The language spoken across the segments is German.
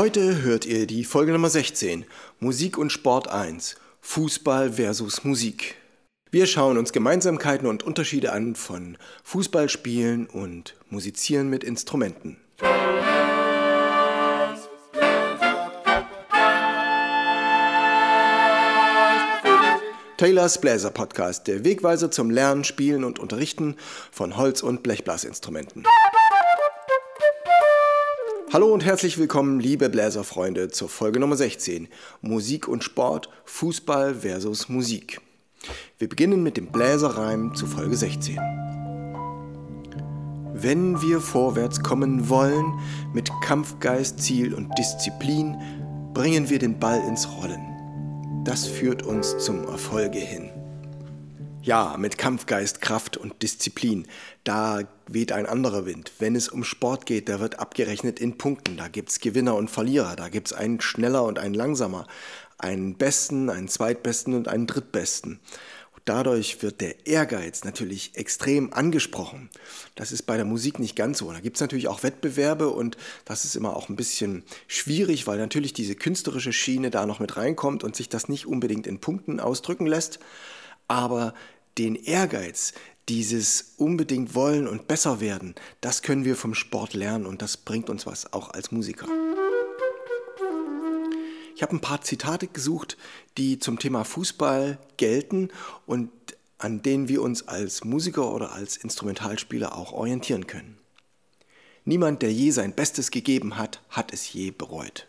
Heute hört ihr die Folge Nummer 16, Musik und Sport 1, Fußball versus Musik. Wir schauen uns Gemeinsamkeiten und Unterschiede an von Fußballspielen und Musizieren mit Instrumenten. Taylors Bläser Podcast, der Wegweiser zum Lernen, Spielen und Unterrichten von Holz- und Blechblasinstrumenten. Hallo und herzlich willkommen, liebe Bläserfreunde, zur Folge Nummer 16. Musik und Sport, Fußball versus Musik. Wir beginnen mit dem Bläserreim zu Folge 16. Wenn wir vorwärts kommen wollen, mit Kampfgeist, Ziel und Disziplin, bringen wir den Ball ins Rollen das führt uns zum Erfolge hin. Ja, mit Kampfgeist, Kraft und Disziplin, da weht ein anderer Wind. Wenn es um Sport geht, da wird abgerechnet in Punkten. Da gibt es Gewinner und Verlierer, da gibt es einen schneller und einen langsamer, einen besten, einen zweitbesten und einen drittbesten. Dadurch wird der Ehrgeiz natürlich extrem angesprochen. Das ist bei der Musik nicht ganz so. Da gibt es natürlich auch Wettbewerbe und das ist immer auch ein bisschen schwierig, weil natürlich diese künstlerische Schiene da noch mit reinkommt und sich das nicht unbedingt in Punkten ausdrücken lässt. Aber den Ehrgeiz, dieses unbedingt wollen und besser werden, das können wir vom Sport lernen und das bringt uns was, auch als Musiker. Ich habe ein paar Zitate gesucht, die zum Thema Fußball gelten und an denen wir uns als Musiker oder als Instrumentalspieler auch orientieren können. Niemand, der je sein Bestes gegeben hat, hat es je bereut.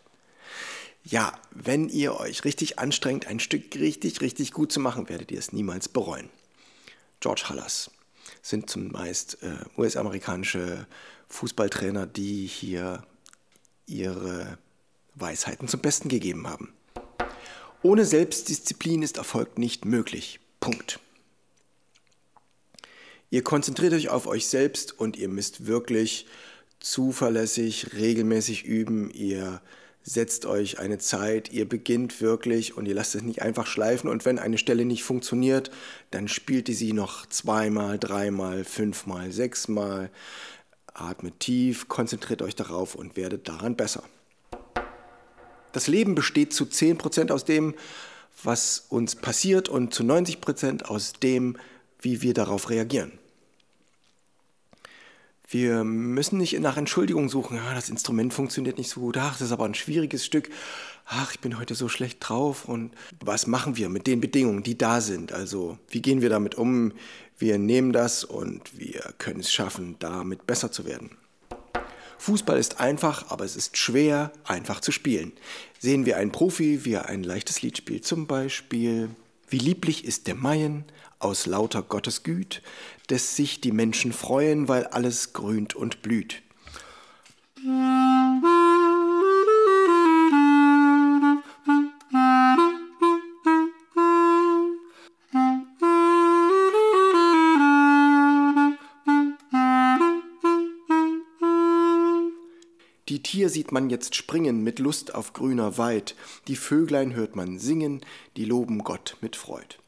Ja, wenn ihr euch richtig anstrengt, ein Stück richtig, richtig gut zu machen, werdet ihr es niemals bereuen. George Hallas sind zumeist äh, US-amerikanische Fußballtrainer, die hier ihre Weisheiten zum Besten gegeben haben. Ohne Selbstdisziplin ist Erfolg nicht möglich. Punkt. Ihr konzentriert euch auf euch selbst und ihr müsst wirklich zuverlässig, regelmäßig üben. Ihr setzt euch eine Zeit, ihr beginnt wirklich und ihr lasst es nicht einfach schleifen. Und wenn eine Stelle nicht funktioniert, dann spielt ihr sie noch zweimal, dreimal, fünfmal, sechsmal. Atmet tief, konzentriert euch darauf und werdet daran besser. Das Leben besteht zu 10% aus dem, was uns passiert und zu 90% aus dem, wie wir darauf reagieren. Wir müssen nicht nach Entschuldigung suchen, ah, das Instrument funktioniert nicht so gut, ach, das ist aber ein schwieriges Stück, ach, ich bin heute so schlecht drauf und was machen wir mit den Bedingungen, die da sind? Also, wie gehen wir damit um? Wir nehmen das und wir können es schaffen, damit besser zu werden. Fußball ist einfach, aber es ist schwer, einfach zu spielen. Sehen wir einen Profi, wie er ein leichtes Lied spielt, zum Beispiel Wie lieblich ist der Maien aus lauter Gottes Güt, des sich die Menschen freuen, weil alles grünt und blüht. Die Tier sieht man jetzt springen mit Lust auf grüner Weid, die Vöglein hört man singen, die loben Gott mit Freud.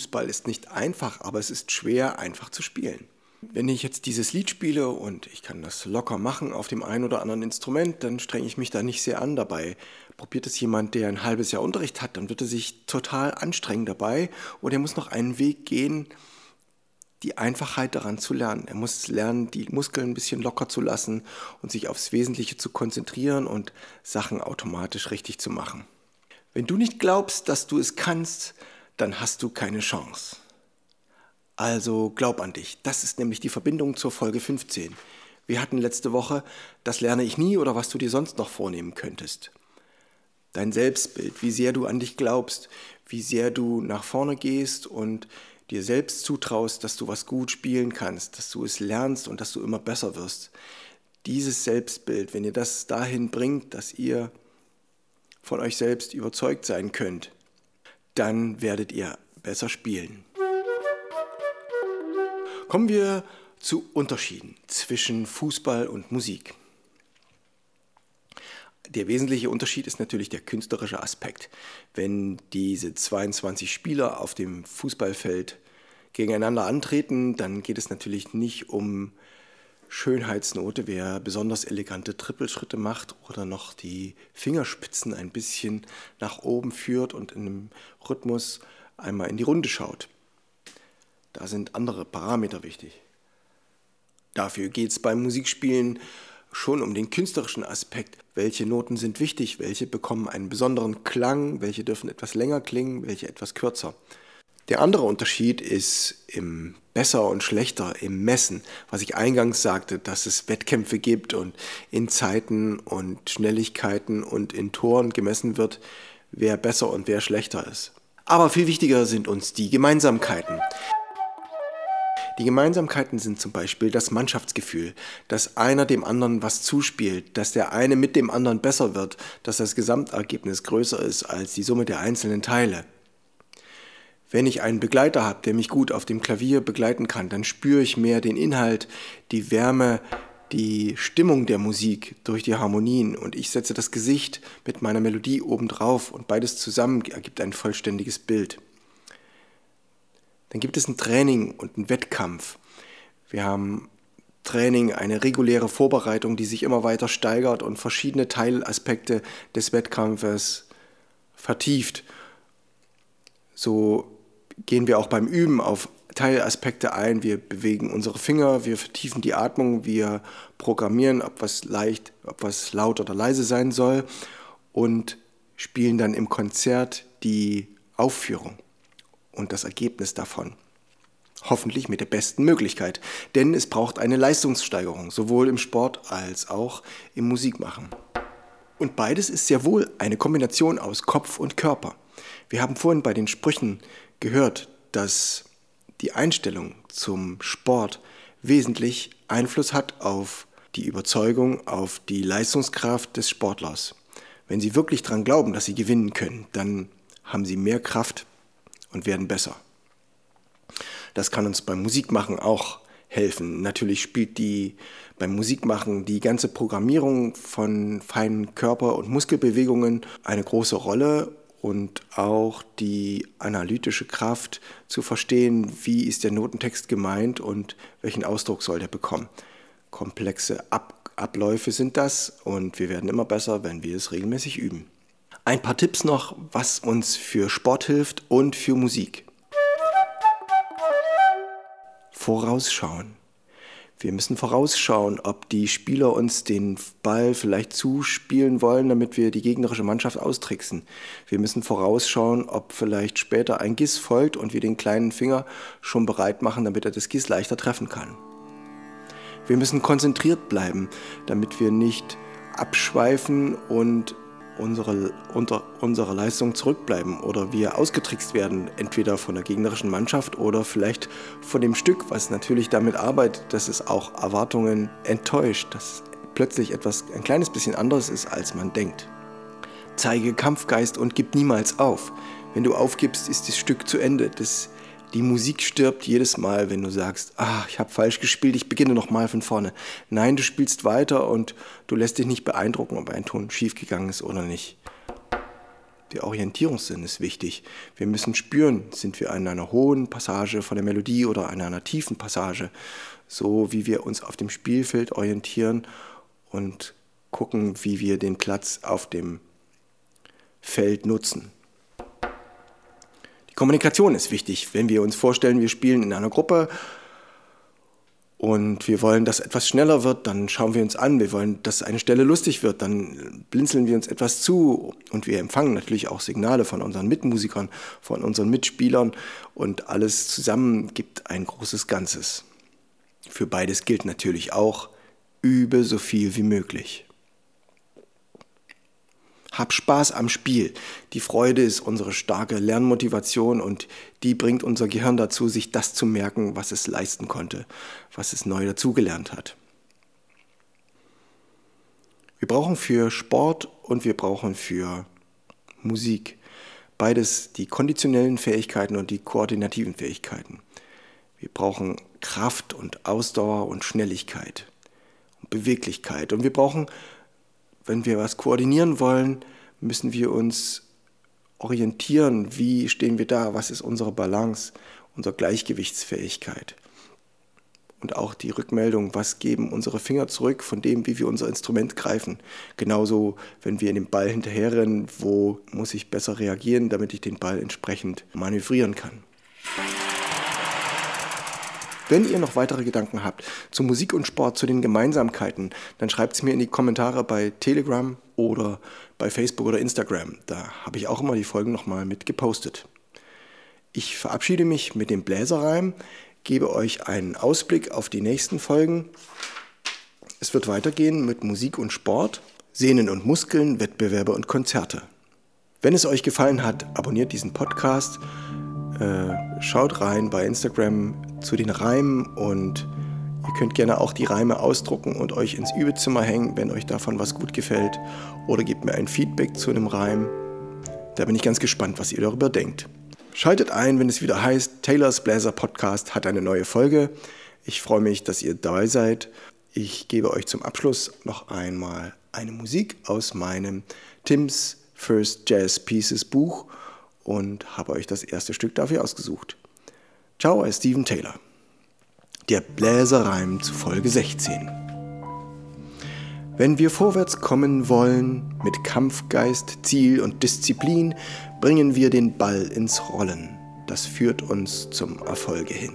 Fußball ist nicht einfach, aber es ist schwer einfach zu spielen. Wenn ich jetzt dieses Lied spiele und ich kann das locker machen auf dem einen oder anderen Instrument, dann strenge ich mich da nicht sehr an dabei. Probiert es jemand, der ein halbes Jahr Unterricht hat, dann wird er sich total anstrengen dabei und er muss noch einen Weg gehen, die Einfachheit daran zu lernen. Er muss lernen, die Muskeln ein bisschen locker zu lassen und sich aufs Wesentliche zu konzentrieren und Sachen automatisch richtig zu machen. Wenn du nicht glaubst, dass du es kannst, dann hast du keine Chance. Also glaub an dich. Das ist nämlich die Verbindung zur Folge 15. Wir hatten letzte Woche, das lerne ich nie oder was du dir sonst noch vornehmen könntest. Dein Selbstbild, wie sehr du an dich glaubst, wie sehr du nach vorne gehst und dir selbst zutraust, dass du was gut spielen kannst, dass du es lernst und dass du immer besser wirst. Dieses Selbstbild, wenn ihr das dahin bringt, dass ihr von euch selbst überzeugt sein könnt, dann werdet ihr besser spielen. Kommen wir zu Unterschieden zwischen Fußball und Musik. Der wesentliche Unterschied ist natürlich der künstlerische Aspekt. Wenn diese 22 Spieler auf dem Fußballfeld gegeneinander antreten, dann geht es natürlich nicht um Schönheitsnote, wer besonders elegante Trippelschritte macht oder noch die Fingerspitzen ein bisschen nach oben führt und in einem Rhythmus einmal in die Runde schaut. Da sind andere Parameter wichtig. Dafür geht es beim Musikspielen schon um den künstlerischen Aspekt. Welche Noten sind wichtig, welche bekommen einen besonderen Klang, welche dürfen etwas länger klingen, welche etwas kürzer. Der andere Unterschied ist im Besser und Schlechter, im Messen, was ich eingangs sagte, dass es Wettkämpfe gibt und in Zeiten und Schnelligkeiten und in Toren gemessen wird, wer besser und wer schlechter ist. Aber viel wichtiger sind uns die Gemeinsamkeiten. Die Gemeinsamkeiten sind zum Beispiel das Mannschaftsgefühl, dass einer dem anderen was zuspielt, dass der eine mit dem anderen besser wird, dass das Gesamtergebnis größer ist als die Summe der einzelnen Teile. Wenn ich einen Begleiter habe, der mich gut auf dem Klavier begleiten kann, dann spüre ich mehr den Inhalt, die Wärme, die Stimmung der Musik durch die Harmonien und ich setze das Gesicht mit meiner Melodie obendrauf und beides zusammen ergibt ein vollständiges Bild. Dann gibt es ein Training und einen Wettkampf. Wir haben Training, eine reguläre Vorbereitung, die sich immer weiter steigert und verschiedene Teilaspekte des Wettkampfes vertieft. So gehen wir auch beim Üben auf Teilaspekte ein. Wir bewegen unsere Finger, wir vertiefen die Atmung, wir programmieren, ob was leicht, ob was laut oder leise sein soll und spielen dann im Konzert die Aufführung und das Ergebnis davon. Hoffentlich mit der besten Möglichkeit, denn es braucht eine Leistungssteigerung, sowohl im Sport als auch im Musikmachen. Und beides ist sehr wohl eine Kombination aus Kopf und Körper. Wir haben vorhin bei den Sprüchen gehört, dass die Einstellung zum Sport wesentlich Einfluss hat auf die Überzeugung, auf die Leistungskraft des Sportlers. Wenn Sie wirklich daran glauben, dass Sie gewinnen können, dann haben Sie mehr Kraft und werden besser. Das kann uns beim Musikmachen auch helfen. Natürlich spielt die beim Musikmachen die ganze Programmierung von feinen Körper- und Muskelbewegungen eine große Rolle und auch die analytische Kraft zu verstehen, wie ist der Notentext gemeint und welchen Ausdruck soll der bekommen. Komplexe Ab Abläufe sind das und wir werden immer besser, wenn wir es regelmäßig üben. Ein paar Tipps noch, was uns für Sport hilft und für Musik. Vorausschauen. Wir müssen vorausschauen, ob die Spieler uns den Ball vielleicht zuspielen wollen, damit wir die gegnerische Mannschaft austricksen. Wir müssen vorausschauen, ob vielleicht später ein Giss folgt und wir den kleinen Finger schon bereit machen, damit er das Giss leichter treffen kann. Wir müssen konzentriert bleiben, damit wir nicht abschweifen und unsere, unter unserer Leistung zurückbleiben oder wir ausgetrickst werden, entweder von der gegnerischen Mannschaft oder vielleicht von dem Stück, was natürlich damit arbeitet, dass es auch Erwartungen enttäuscht, dass plötzlich etwas ein kleines bisschen anderes ist, als man denkt. Zeige Kampfgeist und gib niemals auf. Wenn du aufgibst, ist das Stück zu Ende. Das die Musik stirbt jedes Mal, wenn du sagst, ah, ich habe falsch gespielt, ich beginne nochmal von vorne. Nein, du spielst weiter und du lässt dich nicht beeindrucken, ob ein Ton schiefgegangen ist oder nicht. Der Orientierungssinn ist wichtig. Wir müssen spüren, sind wir an einer hohen Passage von der Melodie oder an einer tiefen Passage, so wie wir uns auf dem Spielfeld orientieren und gucken, wie wir den Platz auf dem Feld nutzen. Kommunikation ist wichtig. Wenn wir uns vorstellen, wir spielen in einer Gruppe und wir wollen, dass etwas schneller wird, dann schauen wir uns an. Wir wollen, dass eine Stelle lustig wird, dann blinzeln wir uns etwas zu und wir empfangen natürlich auch Signale von unseren Mitmusikern, von unseren Mitspielern und alles zusammen gibt ein großes Ganzes. Für beides gilt natürlich auch, übe so viel wie möglich. Hab Spaß am Spiel. Die Freude ist unsere starke Lernmotivation und die bringt unser Gehirn dazu, sich das zu merken, was es leisten konnte, was es neu dazugelernt hat. Wir brauchen für Sport und wir brauchen für Musik beides die konditionellen Fähigkeiten und die koordinativen Fähigkeiten. Wir brauchen Kraft und Ausdauer und Schnelligkeit und Beweglichkeit und wir brauchen wenn wir was koordinieren wollen, müssen wir uns orientieren, wie stehen wir da, was ist unsere Balance, unsere Gleichgewichtsfähigkeit. Und auch die Rückmeldung, was geben unsere Finger zurück von dem, wie wir unser Instrument greifen. Genauso, wenn wir in den Ball hinterherrennen, wo muss ich besser reagieren, damit ich den Ball entsprechend manövrieren kann. Wenn ihr noch weitere Gedanken habt zu Musik und Sport, zu den Gemeinsamkeiten, dann schreibt es mir in die Kommentare bei Telegram oder bei Facebook oder Instagram. Da habe ich auch immer die Folgen nochmal mit gepostet. Ich verabschiede mich mit dem Bläserreim, gebe euch einen Ausblick auf die nächsten Folgen. Es wird weitergehen mit Musik und Sport, Sehnen und Muskeln, Wettbewerbe und Konzerte. Wenn es euch gefallen hat, abonniert diesen Podcast äh, schaut rein bei Instagram zu den Reimen und ihr könnt gerne auch die Reime ausdrucken und euch ins Übezimmer hängen, wenn euch davon was gut gefällt. Oder gebt mir ein Feedback zu einem Reim. Da bin ich ganz gespannt, was ihr darüber denkt. Schaltet ein, wenn es wieder heißt, Taylors Bläser Podcast hat eine neue Folge. Ich freue mich, dass ihr dabei seid. Ich gebe euch zum Abschluss noch einmal eine Musik aus meinem Tim's First Jazz Pieces Buch und habe euch das erste Stück dafür ausgesucht. Ciao, als Steven Taylor. Der Bläserreim zu Folge 16. Wenn wir vorwärts kommen wollen, mit Kampfgeist, Ziel und Disziplin, bringen wir den Ball ins Rollen. Das führt uns zum Erfolge hin.